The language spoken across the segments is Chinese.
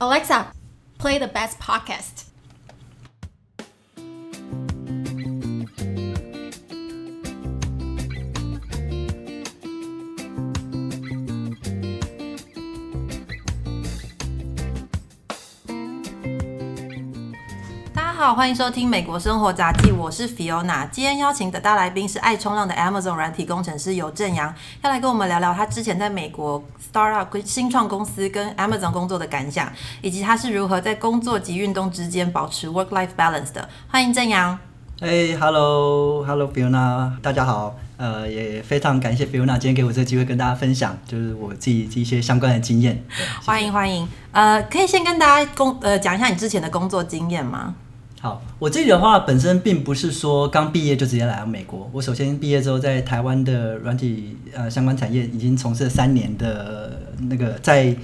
Alexa, play the best podcast. 好，欢迎收听《美国生活杂技》，我是 Fiona。今天邀请的大来宾是爱冲浪的 Amazon 软体工程师尤正阳，要来跟我们聊聊他之前在美国 startup 新创公司跟 Amazon 工作的感想，以及他是如何在工作及运动之间保持 work life balance 的。欢迎正阳。哎、h e l l o h e l l o Fiona，大家好。呃，也非常感谢 Fiona 今天给我这个机会跟大家分享，就是我自己一些相关的经验。欢迎欢迎。呃，可以先跟大家工呃讲一下你之前的工作经验吗？好，我自己的话本身并不是说刚毕业就直接来到美国。我首先毕业之后，在台湾的软体呃相关产业已经从事了三年的那个在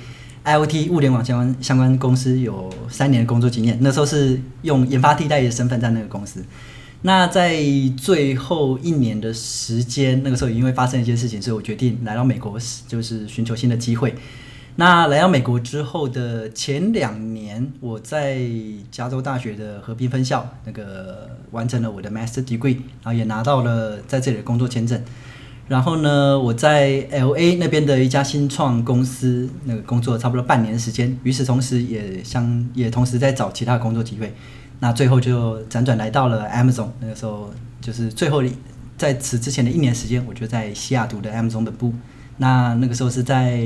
IoT 物联网相关相关公司有三年的工作经验。那时候是用研发替代的身份在那个公司。那在最后一年的时间，那个时候因为发生一些事情，所以我决定来到美国，就是寻求新的机会。那来到美国之后的前两年，我在加州大学的河滨分校那个完成了我的 Master Degree，然后也拿到了在这里的工作签证。然后呢，我在 L A 那边的一家新创公司那个工作差不多半年时间，与此同时也相也同时在找其他工作机会。那最后就辗转来到了 Amazon，那个时候就是最后在此之前的一年时间，我就在西雅图的 Amazon 本部。那那个时候是在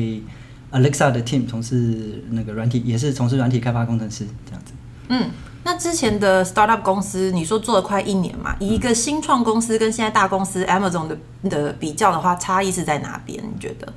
Alexa 的 team 从事那个软体，也是从事软体开发工程师这样子。嗯，那之前的 startup 公司，你说做了快一年嘛？以一个新创公司跟现在大公司 Amazon 的的比较的话，差异是在哪边？你觉得？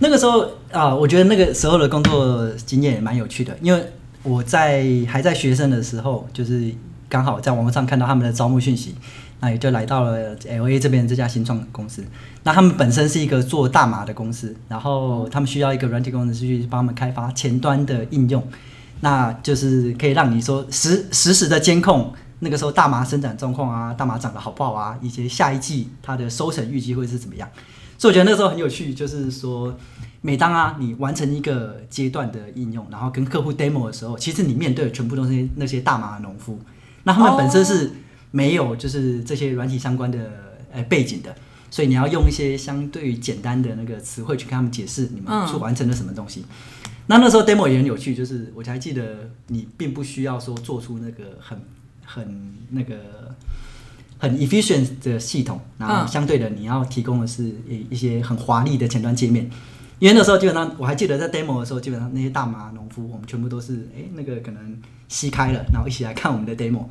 那个时候啊，我觉得那个时候的工作经验也蛮有趣的，因为我在还在学生的时候，就是刚好在网络上看到他们的招募讯息，那也就来到了 L A 这边这家新创公司。那他们本身是一个做大麻的公司，然后他们需要一个软体工程师去帮他们开发前端的应用，那就是可以让你说实实时的监控那个时候大麻生长状况啊，大麻长得好不好啊，以及下一季它的收成预计会是怎么样。所以我觉得那时候很有趣，就是说，每当啊你完成一个阶段的应用，然后跟客户 demo 的时候，其实你面对的全部都是那些大麻农夫，那他们本身是没有就是这些软体相关的呃背景的，所以你要用一些相对于简单的那个词汇去跟他们解释你们所完成了什么东西。那那时候 demo 也很有趣，就是我才记得你并不需要说做出那个很很那个。很 efficient 的系统，然后相对的你要提供的是一一些很华丽的前端界面，因为那时候基本上我还记得在 demo 的时候，基本上那些大麻农夫我们全部都是哎那个可能吸开了，然后一起来看我们的 demo，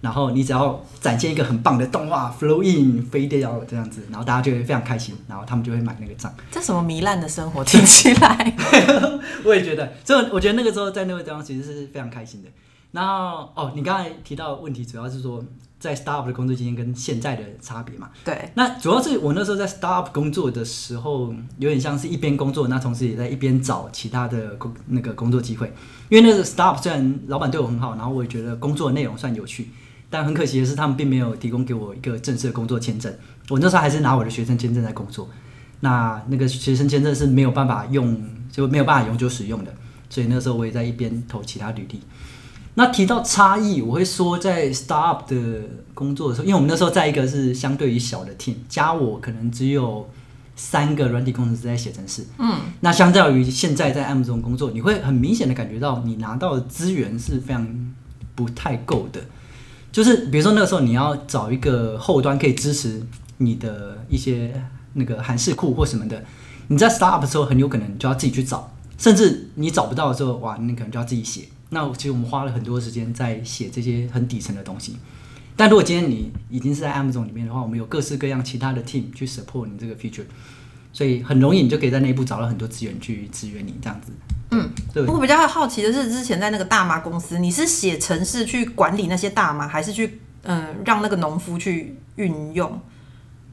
然后你只要展现一个很棒的动画 flow in 飞掉这样子，然后大家就会非常开心，然后他们就会买那个账。这什么糜烂的生活听起来？我也觉得，所以我觉得那个时候在那个地方其实是非常开心的。然后哦，你刚才提到的问题主要是说。在 startup 的工作经验跟现在的差别嘛？对。那主要是我那时候在 startup 工作的时候，有点像是一边工作，那同时也在一边找其他的工那个工作机会。因为那个 startup 虽然老板对我很好，然后我也觉得工作内容算有趣，但很可惜的是，他们并没有提供给我一个正式的工作签证。我那时候还是拿我的学生签证在工作。那那个学生签证是没有办法用，就没有办法永久使用的。所以那时候我也在一边投其他履历。那提到差异，我会说在 startup 的工作的时候，因为我们那时候在一个是相对于小的 team，加我可能只有三个软体工程师在写程式。嗯，那相较于现在在 Amazon 工作，你会很明显的感觉到你拿到的资源是非常不太够的。就是比如说那个时候你要找一个后端可以支持你的一些那个韩式库或什么的，你在 startup 的时候很有可能就要自己去找，甚至你找不到的时候，哇，你可能就要自己写。那其实我们花了很多时间在写这些很底层的东西，但如果今天你已经是在 Amz 里面的话，我们有各式各样其他的 team 去 support 你这个 feature，所以很容易你就可以在内部找到很多资源去支援你这样子。嗯，对。我比较好奇的是，之前在那个大麻公司，你是写程式去管理那些大麻，还是去嗯让那个农夫去运用？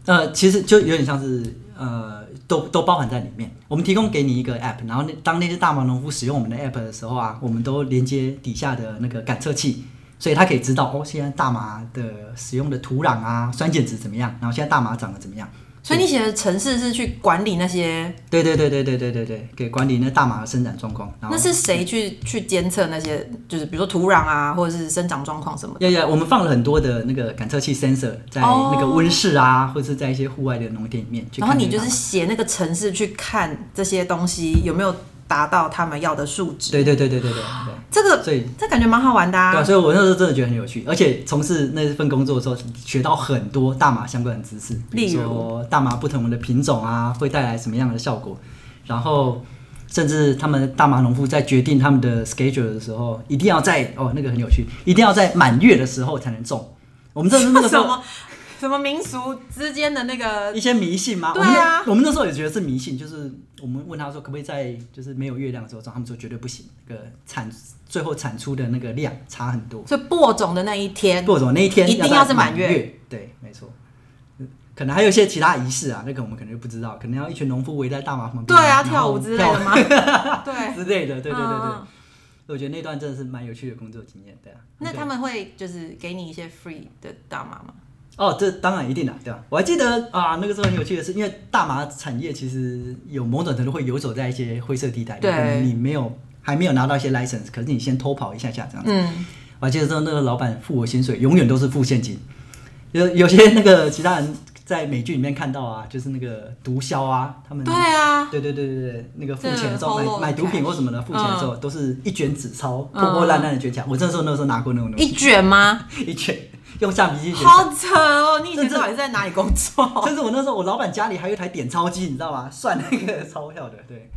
呃，其实就有点像是呃。都都包含在里面。我们提供给你一个 app，然后那当那些大麻农夫使用我们的 app 的时候啊，我们都连接底下的那个感测器，所以他可以知道哦，现在大麻的使用的土壤啊，酸碱值怎么样，然后现在大麻长得怎么样。所以你写的城市是去管理那些，对对对对对对对对，给管理那大马的生长状况。那是谁去去监测那些，就是比如说土壤啊，或者是生长状况什么的？呀呀，我们放了很多的那个感测器 sensor 在哦那个温室啊，或者是在一些户外的农田里面然后你就是写那个城市去看这些东西有没有达到他们要的数值。对对对对对对对。这个所以这感觉蛮好玩的对啊，啊。所以我那时候真的觉得很有趣，而且从事那份工作的时候，学到很多大麻相关的知识，比例如如说大麻不同的品种啊，会带来什么样的效果，然后甚至他们大麻农夫在决定他们的 schedule 的时候，一定要在哦那个很有趣，一定要在满月的时候才能种。我们这是那个时候 什么民俗之间的那个一些迷信吗？对啊我们那我们那时候也觉得是迷信，就是我们问他说可不可以在就是没有月亮的时候种，他们说绝对不行，那个产最后产出的那个量差很多。所以播种的那一天，播种那一天一定要是满月月，对，没错。可能还有一些其他仪式啊，那个我们可能就不知道，可能要一群农夫围在大麻旁边，对啊，跳舞之类的吗？对 之类的，对对对对。嗯我觉得那段真的是蛮有趣的工作经验，对啊。那他们会就是给你一些 free 的大麻吗？哦，这当然一定的，对吧、我还记得啊，那个时候很有趣的是，因为大麻产业其实有某种程度会游走在一些灰色地带，对可能你没有还没有拿到一些 license，可是你先偷跑一下下这样子。嗯，我还记得说那个老板付我薪水，永远都是付现金。有有些那个其他人在美剧里面看到啊，就是那个毒枭啊，他们对啊，对对对对对，那个付钱的时候买买毒品或什么的，付钱的时候都是一卷纸钞，嗯破破烂烂的卷起来。我那时候那时候拿过那种东西一，卷吗？一卷用橡皮筋卷。好扯哦！你以前到底在哪里工作？甚至我那时候我老板家里还有一台点钞机，你知道吗？算那个钞票的，对，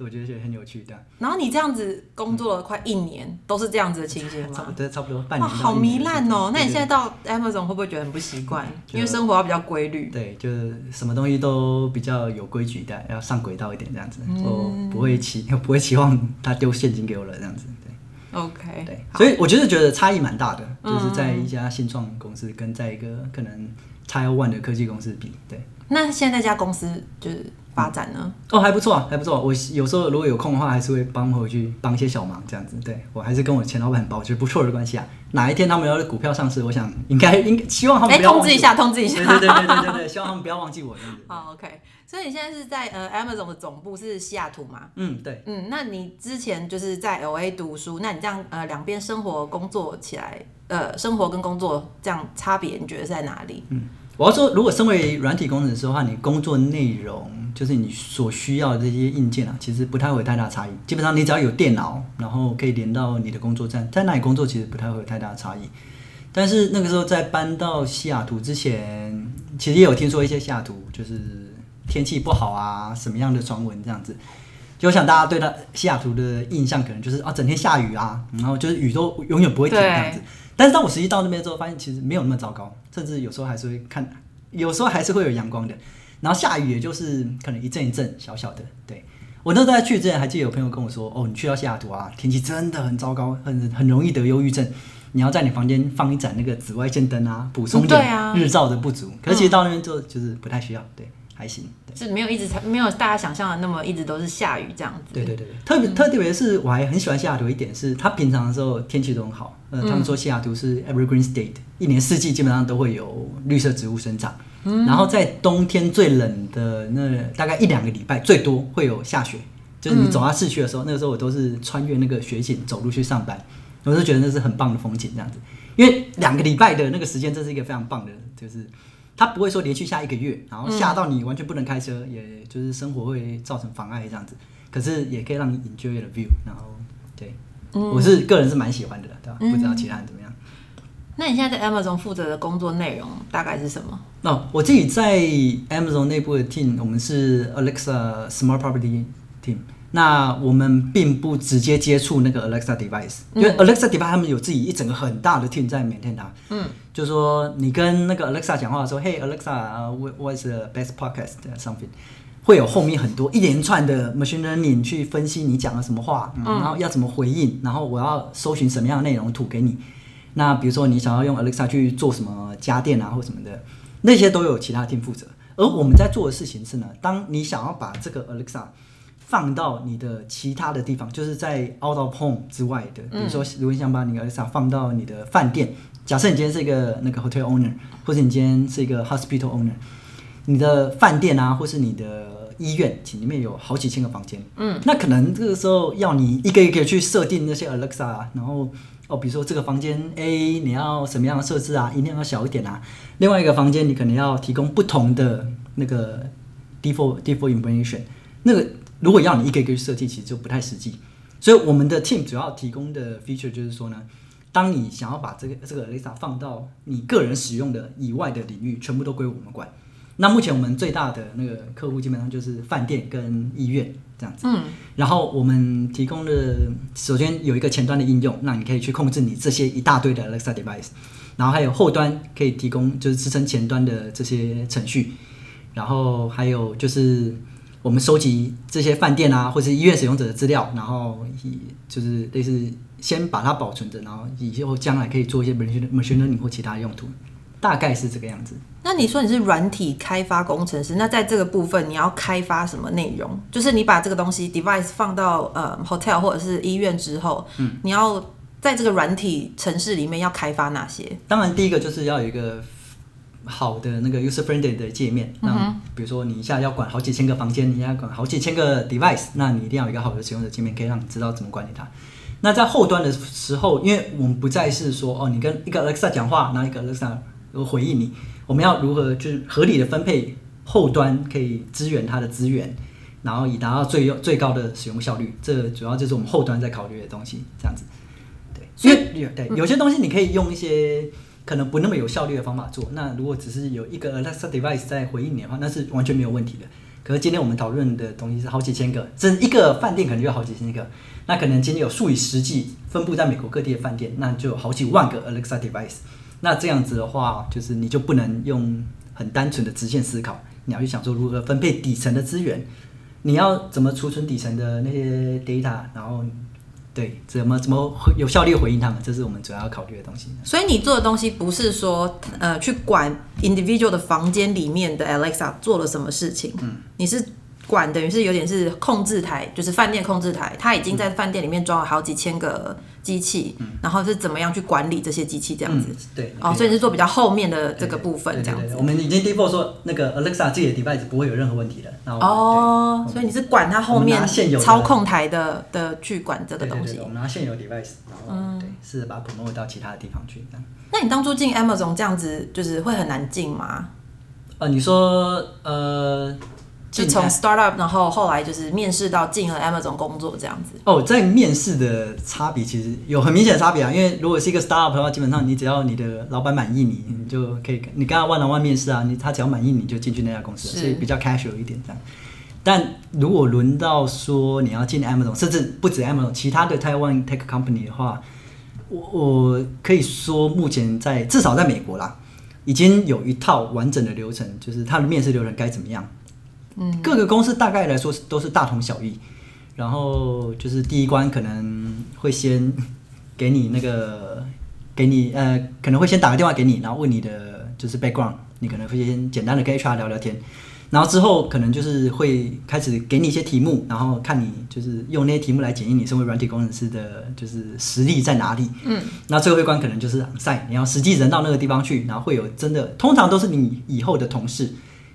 所以我觉得觉得很有趣的。然后你这样子工作了快一年，都是这样子的情形吗？差不多差不多半哇，年到好糜烂哦！那你对现在到 Amazon 会不会觉得很不习惯？因为生活要比较规律。对，就是什么东西都比较有规矩的，要上轨道一点这样子。嗯我不会期不会期望他丢现金给我了这样子。对 OK，对，所以我觉得觉得差异蛮大的，嗯就是在一家新创公司跟在一个可能 Tile One 的科技公司比，对。那现在那家公司就是发展呢？哦，还不错啊，还不错。我有时候如果有空的话，还是会帮回去帮一些小忙这样子。对我还是跟我前老板保持不错的关系啊。哪一天他们要是股票上市，我想应该应该希望他们哎，通知一下，通知一下。对对对对对希望他们不要忘记我。好，OK。所以你现在是在呃 Amazon 的总部是西雅图吗？嗯，对。嗯，那你之前就是在 LA 读书，那你这样呃两边生活工作起来，呃生活跟工作这样差别，你觉得是在哪里？我要说，如果身为软体工程师的话，你工作内容就是你所需要的这些硬件啊，其实不太会有太大差异。基本上你只要有电脑，然后可以连到你的工作站，在那里工作其实不太会有太大的差异。但是那个时候在搬到西雅图之前，其实也有听说一些西雅图就是天气不好啊，什么样的传闻这样子。就我想大家对他西雅图的印象可能就是啊，整天下雨啊，然后就是雨都永远不会停这样子。但是当我实际到那边之后，发现其实没有那么糟糕，甚至有时候还是会看，有时候还是会有阳光的。然后下雨也就是可能一阵一阵小小的。对我那时候在去之前，还记得有朋友跟我说，哦，你去到西雅图啊，天气真的很糟糕，很很容易得忧郁症。你要在你房间放一盏那个紫外线灯啊，补充点日照的不足。可是其实到那边之后，就是不太需要，对，还行。对是没有一直没有大家想象的那么一直都是下雨这样子。对对对对，特别特别是我还很喜欢西雅图一点是，它平常的时候天气都很好。呃，他们说西雅图是 evergreen state，一年四季基本上都会有绿色植物生长。然后在冬天最冷的那大概一两个礼拜，最多会有下雪。就是你走到市区的时候，那个时候我都是穿越那个雪景走路去上班，我就觉得那是很棒的风景，这样子。因为两个礼拜的那个时间，这是一个非常棒的，就是它不会说连续下一个月，然后下到你完全不能开车，也就是生活会造成妨碍这样子。可是也可以让你 enjoy the view，然后对，我是个人是蛮喜欢的，对吧？不知道其他人怎么样。那你现在在 Amazon 负责的工作内容大概是什么？那、我自己在 Amazon 内部的 team，我们是 Alexa Smart Property Team。那我们并不直接接触那个 Alexa device，因为 Alexa device 他们有自己一整个很大的 team 在 maintain 它。嗯，就说你跟那个 Alexa 讲话的时候，Hey Alexa，what what's the best podcast something？会有后面很多一连串的 machine learning 去分析你讲了什么话，嗯然后要怎么回应，然后我要搜寻什么样的内容吐给你。那比如说你想要用 Alexa 去做什么家电啊或什么的，那些都有其他 team 负责。而我们在做的事情是呢，当你想要把这个 Alexa 放到你的其他的地方，就是在 out of home 之外的，比如说如果你想把你的 Alexa 放到你的饭店，假设你今天是一个那个 hotel owner，或者你今天是一个 hospital owner，你的饭店啊，或是你的医院，其里面有好几千个房间，嗯，那可能这个时候要你一个一个去设定那些 Alexa，啊然后哦，比如说这个房间 A 你要什么样的设置啊，音量要小一点啊，另外一个房间你可能要提供不同的那个 default default information，那个如果要你一个一个去设计，其实就不太实际。所以我们的 team 主要提供的 feature 就是说呢，当你想要把这个这个 Alexa 放到你个人使用的以外的领域，全部都归我们管。那目前我们最大的那个客户基本上就是饭店跟医院这样子。嗯。然后我们提供的首先有一个前端的应用，那你可以去控制你这些一大堆的 Alexa device，然后还有后端可以提供就是支撑前端的这些程序，然后还有就是。我们收集这些饭店啊，或是医院使用者的资料，然后以就是类似先把它保存着，然后以后将来可以做一些 machine machine learning 或其他用途，大概是这个样子。那你说你是软体开发工程师，那在这个部分你要开发什么内容？就是你把这个东西 device 放到呃 hotel 或者是医院之后，嗯，你要在这个软体城市里面要开发哪些？当然，第一个就是要有一个。好的那个 user friendly 的界面，那比如说你一下要管好几千个房间，你要管好几千个 device，那你一定要有一个好的使用者界面，可以让你知道怎么管理它。那在后端的时候，因为我们不再是说哦，你跟一个 Alexa 讲话，然后一个 Alexa 回应你，我们要如何就是合理的分配后端可以支援它的资源，然后以达到最最高的使用效率。这主要就是我们后端在考虑的东西，这样子。对，因为对有些东西你可以用一些。可能不那么有效率的方法做。那如果只是有一个 Alexa device 在回应你的话，那是完全没有问题的。可是今天我们讨论的东西是好几千个，这一个饭店可能就有好几千个。那可能今天有数以十计分布在美国各地的饭店，那就有好几万个 Alexa device。那这样子的话，就是你就不能用很单纯的直线思考，你要去想说如何分配底层的资源，你要怎么储存底层的那些 data，然后。对，怎么怎么有效率回应他们，这是我们主要要考虑的东西。所以你做的东西不是说，呃，去管 individual 的房间里面的 Alexa 做了什么事情，嗯，你是。管等于是有点是控制台，就是饭店控制台，他已经在饭店里面装了好几千个机器，然后是怎么样去管理这些机器这样子？对，哦，所以你是做比较后面的这个部分这样子。我们已经 default 说那个 Alexa 自己的 device 不会有任何问题的。哦，所以你是管它后面操控台的的去管这个东西。我们拿现有 device，然后对，是把 promote 到其他的地方去。那你当初进 Amazon 这样子，就是会很难进吗？呃，你说呃。就从 startup，然后后来就是面试到进了 Amazon 工作这样子。哦，在面试的差别其实有很明显的差别啊，因为如果是一个 startup 的话，基本上你只要你的老板满意你，你就可以你跟他万能万面试啊，你他只要满意你就进去那家公司，所以比较 casual 一点这样。但如果轮到说你要进 Amazon，甚至不止 Amazon，其他的 Taiwan tech company 的话，我我可以说目前在至少在美国啦，已经有一套完整的流程，就是他的面试流程该怎么样。各个公司大概来说是都是大同小异，然后就是第一关可能会先给你那个 给你呃可能会先打个电话给你，然后问你的就是 background，你可能会先简单的跟 HR 聊聊天，然后之后可能就是会开始给你一些题目，然后看你就是用那些题目来检验你身为软体工程师的就是实力在哪里。嗯，那最后一关可能就是赛，你要实际人到那个地方去，然后会有真的通常都是你以后的同事。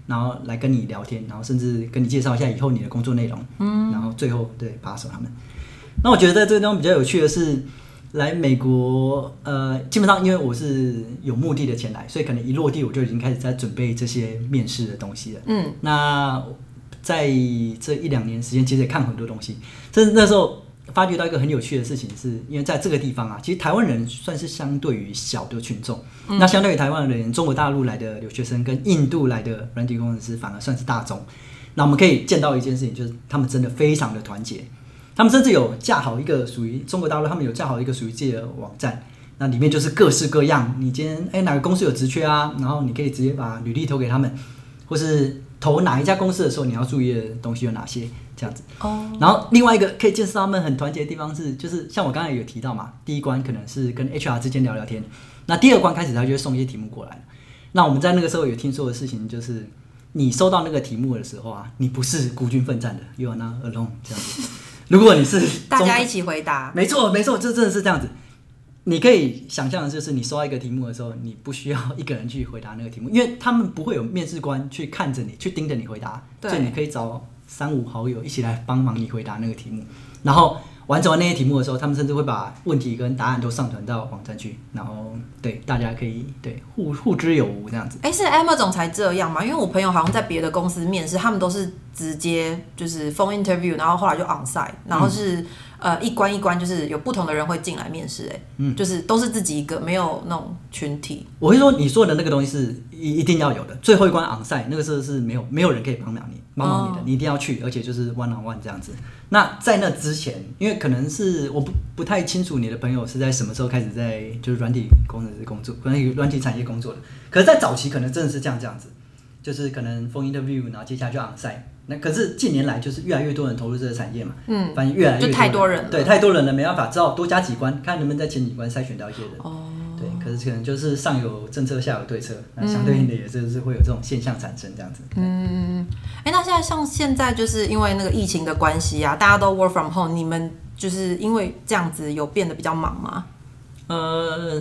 然后来跟你聊天，然后甚至跟你介绍一下以后你的工作内容，嗯，然后最后对把手他们。那我觉得在这个地方比较有趣的是，来美国，呃，基本上因为我是有目的的前来，所以可能一落地我就已经开始在准备这些面试的东西了，嗯。那在这一两年时间，其实也看很多东西，甚至那时候。发觉到一个很有趣的事情，是因为在这个地方啊，其实台湾人算是相对于小的群众。那相对于台湾人，中国大陆来的留学生跟印度来的软体工程师反而算是大众。那我们可以见到一件事情，就是他们真的非常的团结。他们甚至有架好一个属于中国大陆，他们有架好一个属于自己的网站，那里面就是各式各样。你今天哎哪个公司有职缺啊？然后你可以直接把履历投给他们，或是投哪一家公司的时候，你要注意的东西有哪些？这样子，哦，然后另外一个可以见识他们很团结的地方是，就是像我刚才有提到嘛，第一关可能是跟 HR 之间聊聊天，那第二关开始他就会送一些题目过来。那我们在那个时候有听说的事情就是，你收到那个题目的时候啊，你不是孤军奋战的，You are not alone 这样子。如果你是 大家一起回答，没错没错，这真的是这样子。你可以想象的就是，你收到一个题目的时候，你不需要一个人去回答那个题目，因为他们不会有面试官去看着你，去盯着你回答，对所以你可以找三五好友一起来帮忙你回答那个题目，然后完成完那些题目的时候，他们甚至会把问题跟答案都上传到网站去，然后对大家可以对互互知有无这样子。哎，是 Amazon 才这样吗？因为我朋友好像在别的公司面试，他们都是直接就是 phone interview，然后后来就 on site，然后是、呃一关一关，就是有不同的人会进来面试，哎，嗯，就是都是自己一个，没有那种群体。我会说你说的那个东西是一一定要有的，最后一关昂赛那个时候是没有没有人可以帮忙你帮忙你的，哦你一定要去，而且就是 one on one 这样子。那在那之前，因为可能是我不不太清楚你的朋友是在什么时候开始在就是软体工程师工作，软体软体产业工作的，可是，在早期可能真的是这样这样子，就是可能 phone interview，然后接下来就 on site。那可是近年来就是越来越多人投入这个产业嘛，嗯，反正越来越就太多人了对，太多人了，没办法，只好多加几关，看能不能在前几关筛选到一些人。哦，对，可是可能就是上有政策，下有对策，那相对应的也就是会有这种现象产生这样子。嗯，哎，那现在像现在就是因为那个疫情的关系啊，大家都 work from home，你们就是因为这样子有变得比较忙吗？呃，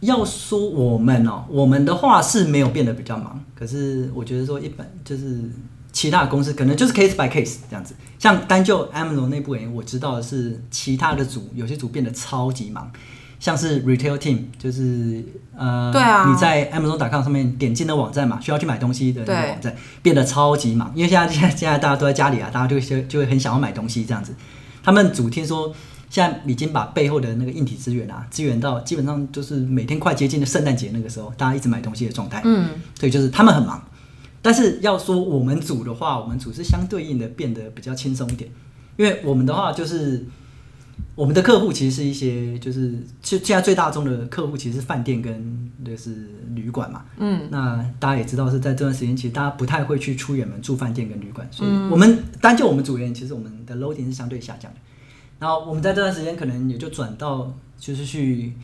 要说我们哦，我们的话是没有变得比较忙，可是我觉得说一般就是其他公司可能就是 case by case 这样子。像单就 Amazon 内部而言，我知道的是其他的组有些组变得超级忙。像是 retail team，就是呃，对啊你在 Amazon.com 上面点进的网站嘛，需要去买东西的那个对网站，变得超级忙，因为现在现在现在大家都在家里啊，大家就会就会很想要买东西这样子。他们组听说现在已经把背后的那个硬体资源啊，资源到基本上就是每天快接近的圣诞节那个时候，大家一直买东西的状态。嗯，所以就是他们很忙。但是要说我们组的话，我们组是相对应的变得比较轻松一点，因为我们的话就是我们的客户其实是一些就是就现在最大众的客户其实是饭店跟就是旅馆嘛。嗯，那大家也知道是在这段时间，其实大家不太会去出远门住饭店跟旅馆，所以我们单就我们组而言，其实我们的 loading 是相对下降的。然后我们在这段时间可能也就转到就是去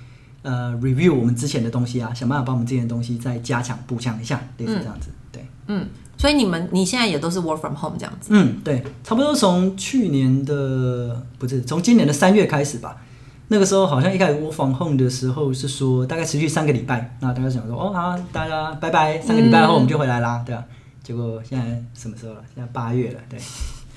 呃 review 我们之前的东西啊，想办法把我们之前的东西再加强补强一下，类似这样子。对，嗯，所以你们你现在也都是 work from home 这样子。嗯，对，差不多从去年的不是从今年的三月开始吧。那个时候好像一开始我防 home 的时候是说大概持续三个礼拜，那大家想说哦好，大家拜拜，三个礼拜后我们就回来啦，对啊。结果现在什么时候了？现在八月了，对，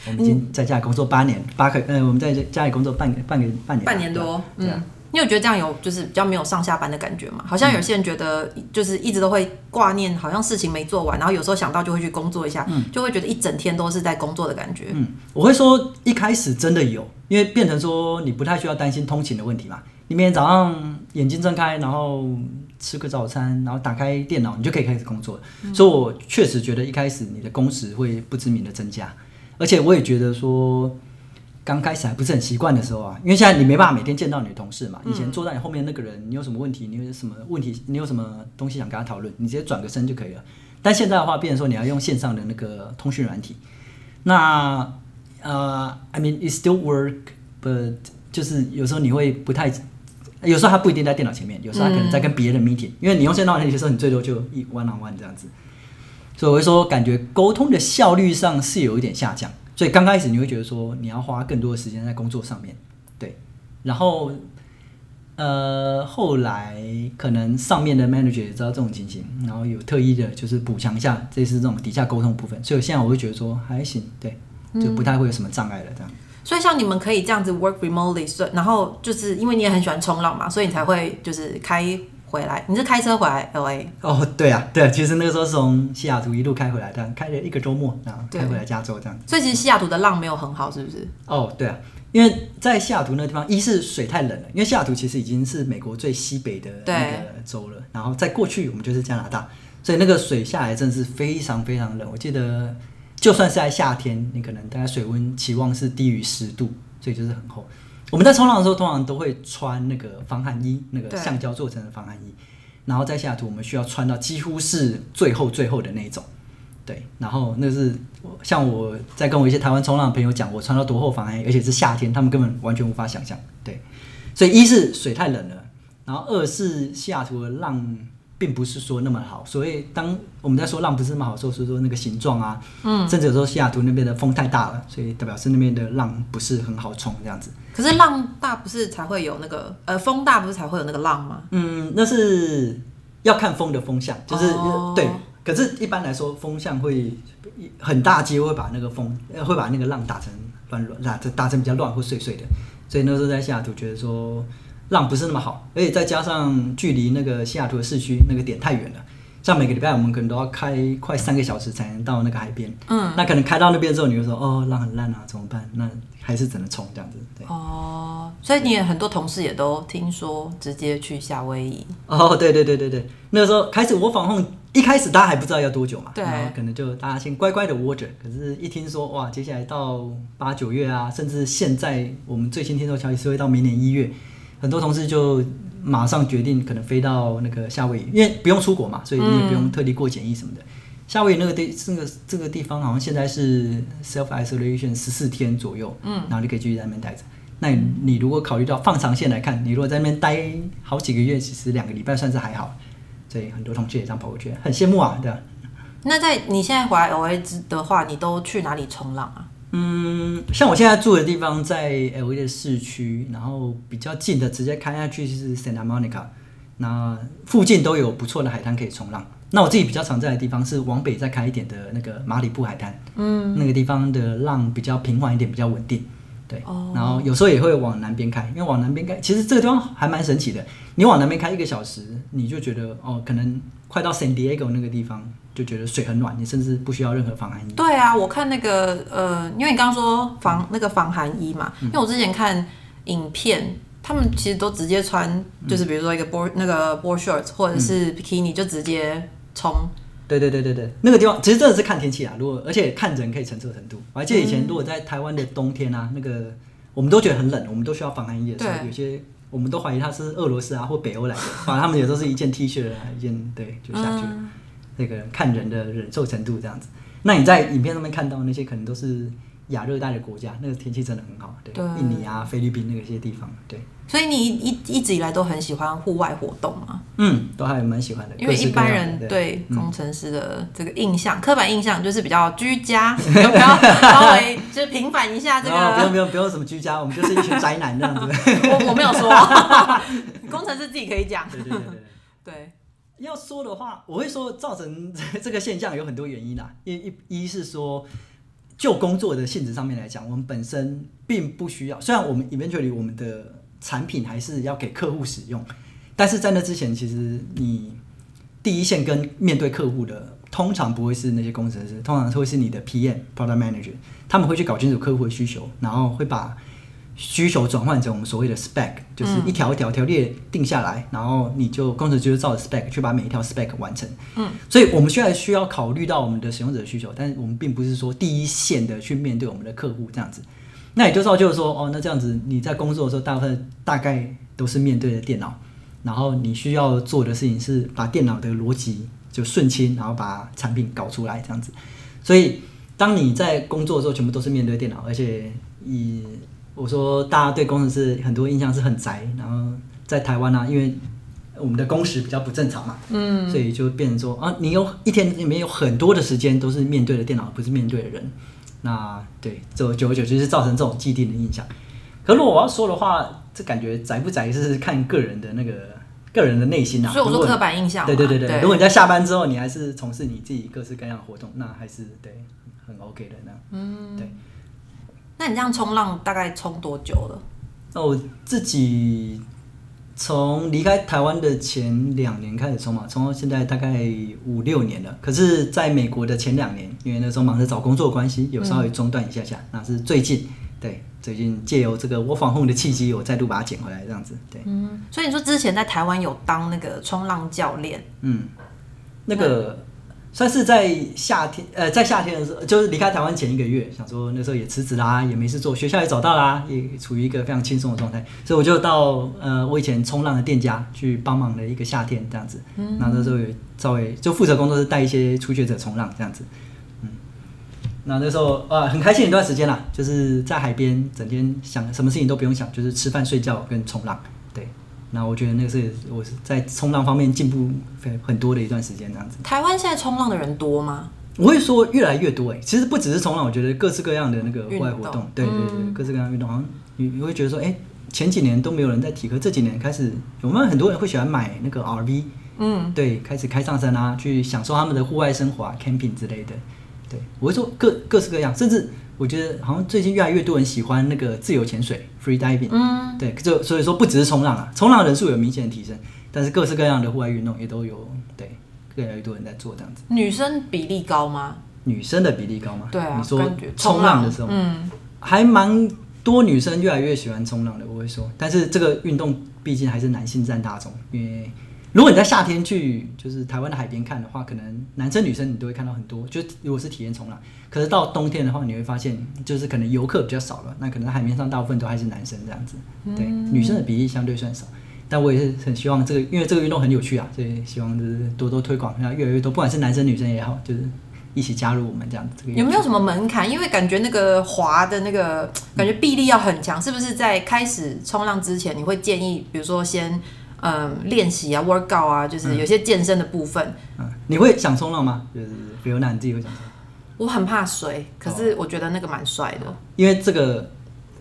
我们已经在家里工作八年，八个呃我们在家里工作半个半个半年半年多，嗯，你有觉得这样有就是比较没有上下班的感觉吗？好像有些人觉得就是一直都会挂念，好像事情没做完，然后有时候想到就会去工作一下，嗯就会觉得一整天都是在工作的感觉。嗯，我会说一开始真的有，因为变成说你不太需要担心通勤的问题嘛。你每天早上眼睛睁开，然后吃个早餐，然后打开电脑，你就可以开始工作了。所以我确实觉得一开始你的工时会不知名的增加，而且我也觉得说。刚开始还不是很习惯的时候啊，因为现在你没办法每天见到你的同事嘛。以前坐在你后面那个人，你有什么问题，你有什么问题，你有什么东西想跟他讨论，你直接转个身就可以了。但现在的话，变成说你要用线上的那个通讯软体，那呃、i mean it still work，but 就是有时候你会不太，有时候他不一定在电脑前面，有时候他可能在跟别人 meeting，、因为你用线上软体的时候，你最多就一 one on one 这样子，所以我会说感觉沟通的效率上是有一点下降，所以刚开始你会觉得说你要花更多的时间在工作上面，对，然后。呃，后来可能上面的 manager 也知道这种情形，然后有特意的就是补强一下这是这种底下沟通部分，所以现在我会觉得说还行，对，就不太会有什么障碍了这样。所以像你们可以这样子 work remotely，然后就是因为你也很喜欢冲浪嘛，所以你才会就是开回来。你是开车回来 LA？哦，对啊，对啊，其实那个时候是从西雅图一路开回来的，开了一个周末，然后开回来加州这样。所以其实西雅图的浪没有很好，是不是？哦，对啊，因为在西雅图那个地方，一是水太冷了，因为西雅图其实已经是美国最西北的那个州了，然后在过去我们就是加拿大，所以那个水下来真的是非常非常冷。我记得就算是在夏天，你可能大概水温期望是低于十度，所以就是很厚。我们在冲浪的时候，通常都会穿那个防寒衣，那个橡胶做成的防寒衣。然后在西雅图，我们需要穿到几乎是最后最后的那一种。对，然后那是像我在跟我一些台湾冲浪的朋友讲，我穿到多厚防寒衣，而且是夏天，他们根本完全无法想象。对，所以一是水太冷了，然后二是西雅图的浪并不是说那么好。所以当我们在说浪不是那么好，说是说那个形状啊，嗯，甚至有时候西雅图那边的风太大了，所以代表是那边的浪不是很好冲这样子。可是浪大不是才会有那个呃风大不是才会有那个浪吗？嗯，那是要看风的风向，就是、哦对。可是，一般来说，风向会很大机会把那个风，呃会把那个浪打成乱乱，打打成比较乱或碎碎的。所以那时候在西雅图觉得说浪不是那么好，而且再加上距离那个西雅图的市区那个点太远了。像每个礼拜我们可能都要开快三个小时才能到那个海边，嗯，那可能开到那边之后，你就说哦浪很烂啊，怎么办？那还是只能冲这样子，对。哦，所以你也很多同事也都听说直接去夏威夷，哦，对对对对对，那个时候开始我防控，一开始大家还不知道要多久嘛，对然后可能就大家先乖乖的窝着，可是一听说哇，接下来到八九月啊，甚至现在我们最新听说消息是会到明年一月，很多同事就马上决定可能飞到那个夏威夷，因为不用出国嘛，所以你也不用特地过检疫什么的。夏威夷那个地，这个这个地方好像现在是 self isolation 十四天左右，嗯，然后就可以继续在那边待着。那你你如果考虑到放长线来看，你如果在那边待好几个月，其实两个礼拜算是还好。所以很多同学也这样跑过去，很羡慕啊，对吧、那在你现在回来 LA 之的话，你都去哪里冲浪啊？嗯，像我现在住的地方在 L A 的市区，然后比较近的直接开下去就是 Santa Monica，那附近都有不错的海滩可以冲浪。那我自己比较常在的地方是往北再开一点的那个马里布海滩，嗯，那个地方的浪比较平缓一点，比较稳定。对，然后有时候也会往南边开，因为往南边开，其实这个地方还蛮神奇的。你往南边开一个小时，你就觉得哦，可能快到 San Diego 那个地方，就觉得水很暖，你甚至不需要任何防寒衣。对啊，我看那个呃，因为你刚刚说防那个防寒衣嘛，因为我之前看影片，他们其实都直接穿，就是比如说一个 board 那个 board shorts 或者是 bikini 就直接冲。对对对对对，那个地方其实真的是看天气啊，如果而且看人可以承受程度。我还记得以前如果在台湾的冬天啊，那个我们都觉得很冷，我们都需要防寒衣的时候，有些我们都怀疑他是俄罗斯啊或北欧来的，反正他们有时候是一件 T 恤啊，一件对就下去了。嗯那个看人的忍受程度这样子。那你在影片上面看到那些可能都是亚热带的国家，那个天气真的很好，对，对印尼啊、菲律宾那个些地方，对，所以你一一一直以来都很喜欢户外活动吗？嗯，都还蛮喜欢的。因为一般人对对工程师的这个印象、刻板印象就是比较居家，要不要稍微就是平反一下这哦，不用？不用不用什么居家，我们就是一群宅男这样子。我我没有说，工程师自己可以讲。对对对对对。对，要说的话，我会说造成这个现象有很多原因啦。一一一是说，就工作的性质上面来讲，我们本身并不需要，虽然我们 eventually 我们的产品还是要给客户使用，但是在那之前，其实你第一线跟面对客户的，通常不会是那些工程师，通常会是你的 PM product manager，他们会去搞清楚客户的需求，然后会把需求转换成我们所谓的 spec，就是一条一条条列定下来，然后你就工程师就照着 spec 去把每一条 spec 完成。嗯，所以我们需要需要考虑到我们的使用者的需求，但是我们并不是说第一线的去面对我们的客户这样子。那也就造就是说，哦，那这样子你在工作的时候，大部分大概都是面对着电脑，然后你需要做的事情是把电脑的逻辑就顺清，然后把产品搞出来这样子。所以当你在工作的时候，全部都是面对电脑，而且以我说大家对工程师很多印象是很宅，然后在台湾啊，因为我们的工时比较不正常嘛，嗯，所以就变成说啊，你有一天里面有很多的时间都是面对着电脑，不是面对着人。那对，就久而久之是造成这种既定的印象。可如果我要说的话，这感觉宅不宅是看个人的那个个人的内心啊。所以我说刻板印象嘛。对对对对，如果你在下班之后，你还是从事你自己各式各样的活动，那还是对很 OK 的呢。嗯，对。那你这样冲浪大概冲多久了？那我自己从离开台湾的前两年开始冲嘛，冲到现在大概五六年了。可是在美国的前两年，因为那时候忙着找工作关系，有稍微中断一下下。那是最近，对，最近借由这个我防控的契机，我再度把它捡回来，这样子。对，嗯，所以你说之前在台湾有当那个冲浪教练，嗯，那个算是在夏天，呃，在夏天的时候，就是离开台湾前一个月，想说那时候也辞职啦，也没事做，学校也找到啦，也处于一个非常轻松的状态，所以我就到呃我以前冲浪的店家去帮忙了一个夏天这样子，嗯，那那时候也稍微就负责工作是带一些初学者冲浪这样子，嗯，那那时候啊很开心一段时间啦，就是在海边整天想什么事情都不用想，就是吃饭睡觉跟冲浪，对，那我觉得那个是我是在冲浪方面进步很很多的一段时间这样子。台湾现在冲浪的人多吗？我会说越来越多哎，其实不只是冲浪，我觉得各式各样的那个户外活运动动，对对对，嗯各式各样的运动，好像你你会觉得说，哎、前几年都没有人在提，可这几年开始，我们很多人会喜欢买那个 RV，嗯，对，开始开上山啊，去享受他们的户外生活、啊、camping 之类的。对，我会说各各式各样，甚至我觉得好像最近越来越多人喜欢那个自由潜水 （free diving）。嗯，对，就所以说不只是冲浪啊，冲浪人数有明显的提升，但是各式各样的户外运动也都有，对，越来越多人在做这样子。女生比例高吗？女生的比例高吗？对啊，你说冲浪的时候，嗯，还蛮多女生越来越喜欢冲浪的，我会说。但是这个运动毕竟还是男性占大众，因为如果你在夏天去就是台湾的海边看的话，可能男生女生你都会看到很多。就如果是体验冲浪，可是到冬天的话，你会发现就是可能游客比较少了，那可能海面上大部分都还是男生这样子。对，女生的比例相对算少。但我也是很希望这个，因为这个运动很有趣啊，所以希望就是多多推广，然后越来越多，不管是男生女生也好，就是一起加入我们这样子。这个有没有什么门槛？因为感觉那个滑的那个感觉臂力要很强，是不是在开始冲浪之前，你会建议，比如说先嗯练习啊、workout 啊，就是有些健身的部分。嗯，你会想冲浪吗？就是比如那你自己会想冲？我很怕水，可是我觉得那个蛮帅的。因为这个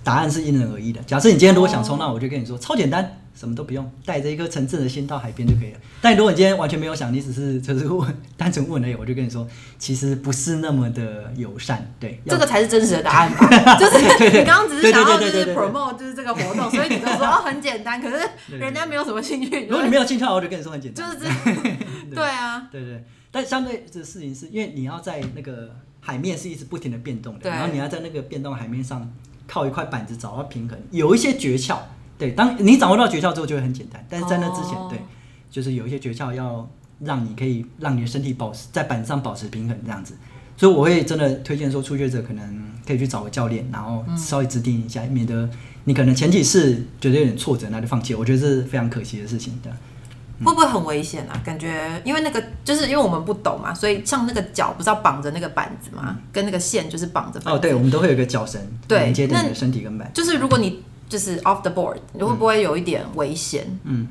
答案是因人而异的。假设你今天如果想冲浪，我就跟你说超简单，什么都不用，带着一颗诚挚的心到海边就可以了。但如果你今天完全没有想，你只是 就是问单纯问而已，我就跟你说，其实不是那么的友善。对，要这个才是真实的答案吧？就是你刚刚只是想要就是 promote 就是这个活动，所以你就说哦很简单，可是人家没有什么兴趣。如果你没有兴趣的话，我就跟你说很简单。就是这，对啊，对对，但相对的事情是因为你要在那个海面是一直不停的变动的，然后你要在那个变动的海面上靠一块板子找到平衡，有一些诀窍。对，当你掌握到诀窍之后就会很简单，但是在那之前，哦对，就是有一些诀窍要让你可以让你的身体保持在板子上保持平衡这样子。所以我会真的推荐说，初学者可能可以去找个教练，然后稍微指定一下，免得你可能前几次觉得有点挫折，那就放弃。我觉得这是非常可惜的事情的。会不会很危险啊？感觉因为那个就是因为我们不懂嘛，所以像那个脚不是要绑着那个板子嘛，跟那个线就是绑着。哦，对，我们都会有一个脚绳对连接着你的身体跟板。就是如果你就是 off the board，你会不会有一点危险？嗯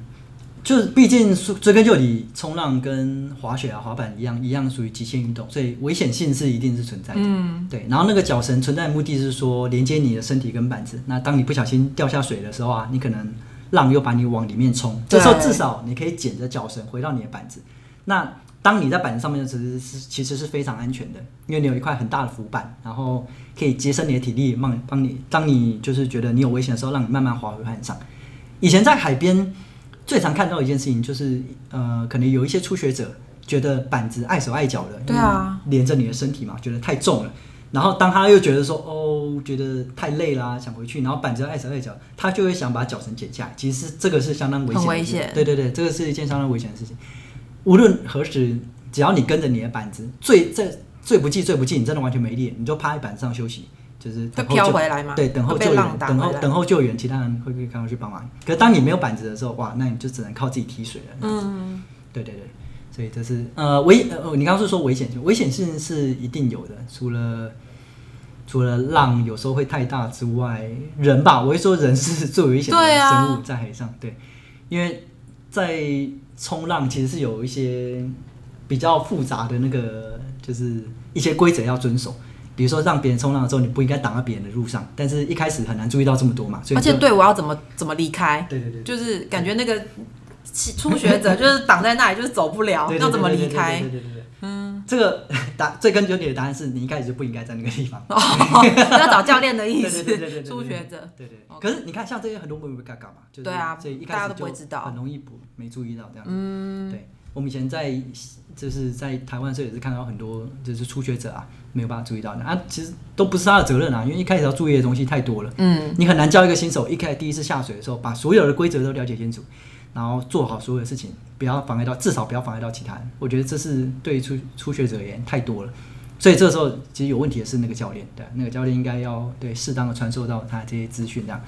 就是毕竟追追根究底，冲浪跟滑雪啊、滑板一样，一样属于极限运动，所以危险性是一定是存在的。嗯，对。然后那个脚绳存在的目的是说连接你的身体跟板子。那当你不小心掉下水的时候啊，你可能浪又把你往里面冲，这对时候至少你可以捡着脚绳回到你的板子。那当你在板子上面的时候，是其实是非常安全的，因为你有一块很大的浮板，然后可以节省你的体力，帮帮你，当你就是觉得你有危险的时候，让你慢慢滑回岸上。以前在海边最常看到一件事情就是，呃，可能有一些初学者觉得板子碍手碍脚的，对啊，连着你的身体嘛，觉得太重了。然后当他又觉得说，哦，觉得太累啦，想回去，然后板子碍手碍脚，他就会想把脚绳解下来。其实这个是相当危险的很危险对对对，这个是一件相当危险的事情。无论何时，只要你跟着你的板子，最最最不济最不济，你真的完全没力，你就趴在板子上休息，就是会等候救飘回来吗？对，等候救援。等候等候救援，其他人会不会看过去帮忙？可是当你没有板子的时候，哇，那你就只能靠自己提水了。嗯，对对对，所以这是呃危呃，你刚刚是说危险性，危险性是一定有的，除了除了浪有时候会太大之外，人吧，我会说人是最危险的生物在海上，对，因为在冲浪其实是有一些比较复杂的那个，就是一些规则要遵守。比如说，让别人冲浪的时候，你不应该挡在别人的路上，但是一开始很难注意到这么多嘛，所以而且对我要怎么怎么离开？对对对，就是感觉那个初学者就是挡在那里，就是走不了，要怎么离开对对对，嗯，这个答最根究底的答案是你一开始就不应该在那个地方。哦，要找教练的意思对对对。初学者，对对可是你看，像这些很多妹妹嘎嘎嘛，就是对啊所以一大家开始就都不会知道。很容易不没注意到这样。嗯，对，我们以前在就是在台湾的时候也是看到很多就是初学者啊没有办法注意到的。啊，其实都不是他的责任啊，因为一开始要注意的东西太多了。嗯，你很难教一个新手一开始第一次下水的时候，把所有的规则都了解清楚，然后做好所有的事情，不要妨碍到，至少不要妨碍到其他人。我觉得这是对初初学者而言太多了，所以这个时候其实有问题的是那个教练，对，那个教练应该要对适当的传授到他这些资讯，这样，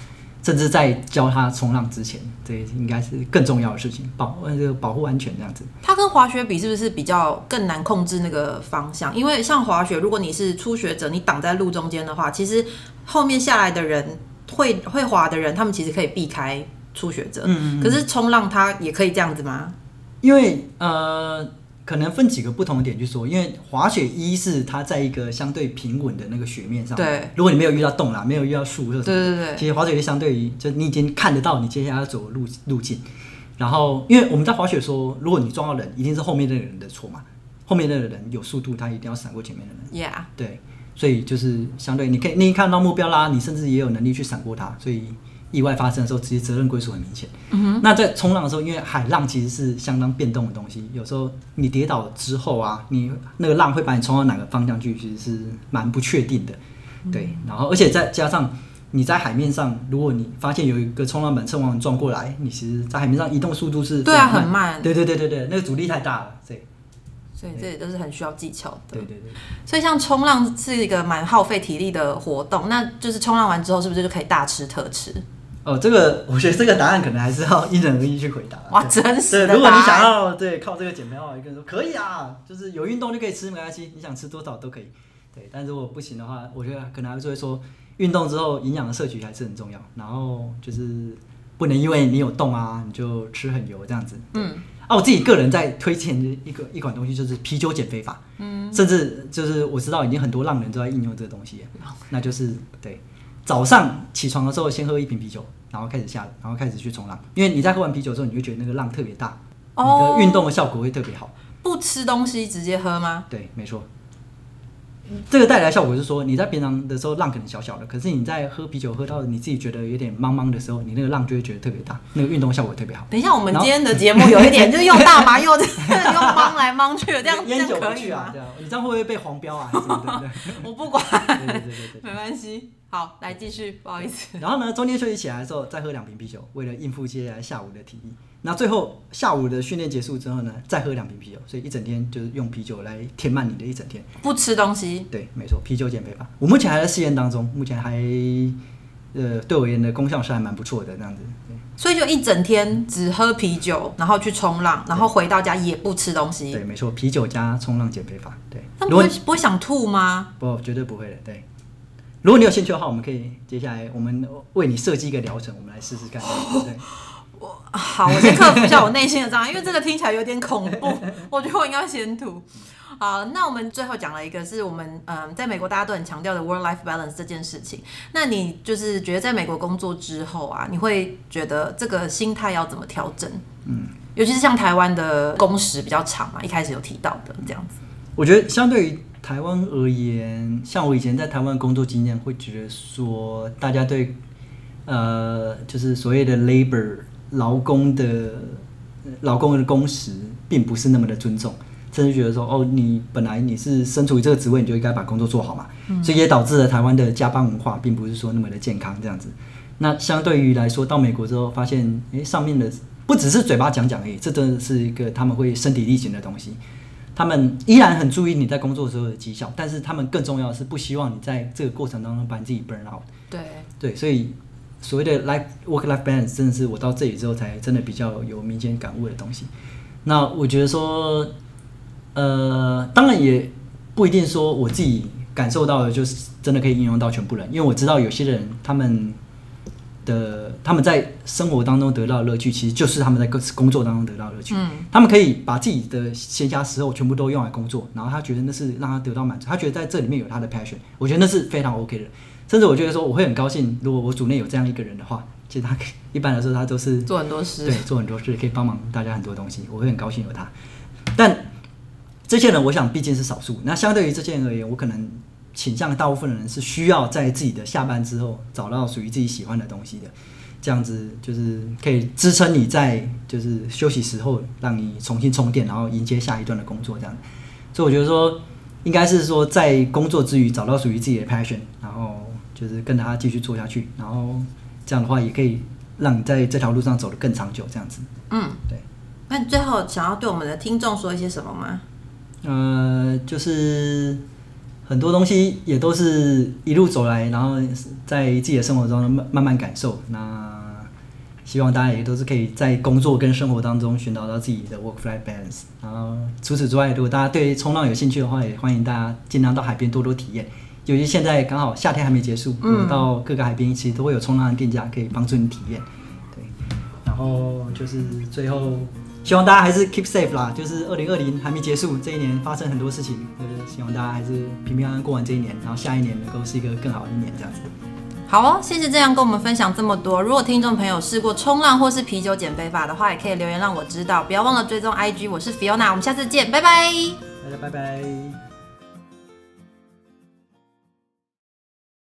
甚至在教他冲浪之前，这应该是更重要的事情，保呃这个保护安全这样子。它跟滑雪比是不是比较更难控制那个方向？因为像滑雪，如果你是初学者，你挡在路中间的话，其实后面下来的人会会滑的人，他们其实可以避开初学者。嗯嗯嗯。可是冲浪它也可以这样子吗？因为呃，可能分几个不同的点去说，因为滑雪一是它在一个相对平稳的那个雪面上，对，如果你没有遇到洞啦，没有遇到树或者什么对对对。其实滑雪就相对于就你已经看得到你接下来要走的路路径，然后因为我们在滑雪说，如果你撞到人，一定是后面那个人的错嘛，后面那个人有速度，他一定要闪过前面的人，，Yeah，对，所以就是相对你可以你看到目标啦，你甚至也有能力去闪过它，所以意外发生的时候，其实责任归属很明显。嗯那在冲浪的时候，因为海浪其实是相当变动的东西，有时候你跌倒之后啊，你那个浪会把你冲到哪个方向去，其实是蛮不确定的。对，然后而且再加上你在海面上，如果你发现有一个冲浪板正往你撞过来，你其实在海面上移动速度是对啊很慢对对对对对，那个阻力太大了，所以所以这也都是很需要技巧的。对对对。所以像冲浪是一个蛮耗费体力的活动，那就是冲浪完之后是不是就可以大吃特吃？哦，这个我觉得这个答案可能还是要因人而异去回答。哇，真是对，的如果你想要对靠这个减肥的话，一个人说可以啊，就是有运动就可以吃没关系，你想吃多少都可以。对，但如果不行的话，我觉得可能还是会说，运动之后营养的摄取还是很重要，然后就是不能因为你有动啊，你就吃很油这样子。嗯，啊，我自己个人在推荐一个一款东西就是啤酒减肥法，嗯，甚至就是我知道已经很多浪人都在应用这个东西，那就是对，早上起床的时候先喝一瓶啤酒，然后开始下，然后开始去冲浪，因为你在喝完啤酒之后，你会觉得那个浪特别大，哦你的运动的效果会特别好，不吃东西直接喝吗？对，没错。这个带来的效果是说，你在平常的时候浪可能小小的，可是你在喝啤酒喝到你自己觉得有点茫茫的时候，你那个浪就会觉得特别大，那个运动效果特别好。等一下，我们今天的节目有一点就是用大麻，又用帮来帮去的，这样这烟酒样可以吗，？啊对啊，你这样会不会被黄标啊？还是什么的？我不管，对对对对对。没关系。好，来继续，不好意思。然后呢，中间休息起来的时候再喝两瓶啤酒，为了应付接下来下午的体力。那最后下午的训练结束之后呢，再喝两瓶啤酒，所以一整天就是用啤酒来填满你的一整天。不吃东西，对，没错，啤酒减肥法，我目前还在试验当中，目前还呃对我而言的功效是还蛮不错的这样子。所以就一整天只喝啤酒，然后去冲浪，然后回到家也不吃东西对，，没错，啤酒加冲浪减肥法。对，那不会不会想吐吗？不绝对不会的。对，如果你有兴趣的话，我们可以接下来我们为你设计一个疗程，我们来试试看。对。好，我先克服一下我内心的障碍，因为这个听起来有点恐怖，我觉得我应该先吐。好，那我们最后讲了一个是我们嗯，在美国大家都很强调的 work-life balance 这件事情。那你就是觉得在美国工作之后啊，你会觉得这个心态要怎么调整？嗯，尤其是像台湾的工时比较长嘛，一开始有提到的这样子。我觉得相对于台湾而言，像我以前在台湾工作经验，会觉得说大家对呃，就是所谓的 labor 劳工的劳工的工时，并不是那么的尊重，甚至觉得说哦，你本来你是身处于这个职位，你就应该把工作做好嘛，所以也导致了台湾的加班文化并不是说那么的健康这样子。那相对于来说，到美国之后发现，诶，上面的不只是嘴巴讲讲而已，这真的是一个他们会身体力行的东西。他们依然很注意你在工作时候的绩效，但是他们更重要的是不希望你在这个过程当中把你自己 burn out。对，对，所以所谓的 life work life balance 真的是我到这里之后才真的比较有明显感悟的东西。那我觉得说，呃，当然也不一定说我自己感受到的就是真的可以应用到全部人，因为我知道有些人他们的他们在生活当中得到的乐趣，其实就是他们在工工作当中得到的乐趣。嗯，他们可以把自己的闲暇时候全部都用来工作，然后他觉得那是让他得到满足，他觉得在这里面有他的 passion，我觉得那是非常 OK 的。甚至我觉得说我会很高兴，如果我组内有这样一个人的话，其实他一般来说他都是做很多事对，做很多事，可以帮忙大家很多东西，我会很高兴有他。但这些人，我想毕竟是少数。那相对于这些人而言，我可能倾向大部分的人是需要在自己的下班之后找到属于自己喜欢的东西的，这样子就是可以支撑你在就是休息时候让你重新充电，然后迎接下一段的工作这样。所以我觉得说，应该是说在工作之余找到属于自己的 passion，然后就是跟着他继续做下去，然后这样的话也可以让你在这条路上走得更长久，这样子。嗯，对。那你最后想要对我们的听众说一些什么吗？呃，就是很多东西也都是一路走来，然后在自己的生活中慢慢慢感受。那希望大家也都是可以在工作跟生活当中寻找到自己的 work-life balance。然后除此之外，如果大家对冲浪有兴趣的话，也欢迎大家尽量到海边多多体验。尤其现在刚好夏天还没结束，到各个海边其实都会有冲浪的店家可以帮助你体验。对，然后就是最后希望大家还是 keep safe 啦，就是二零二零还没结束，这一年发生很多事情，就是希望大家还是平平安安过完这一年，然后下一年能够是一个更好的一年这样子。好哦，谢谢这样跟我们分享这么多。如果听众朋友试过冲浪或是啤酒减肥法的话，也可以留言让我知道。不要忘了追踪 IG，我是 Fiona，我们下次见，拜拜。大家拜拜。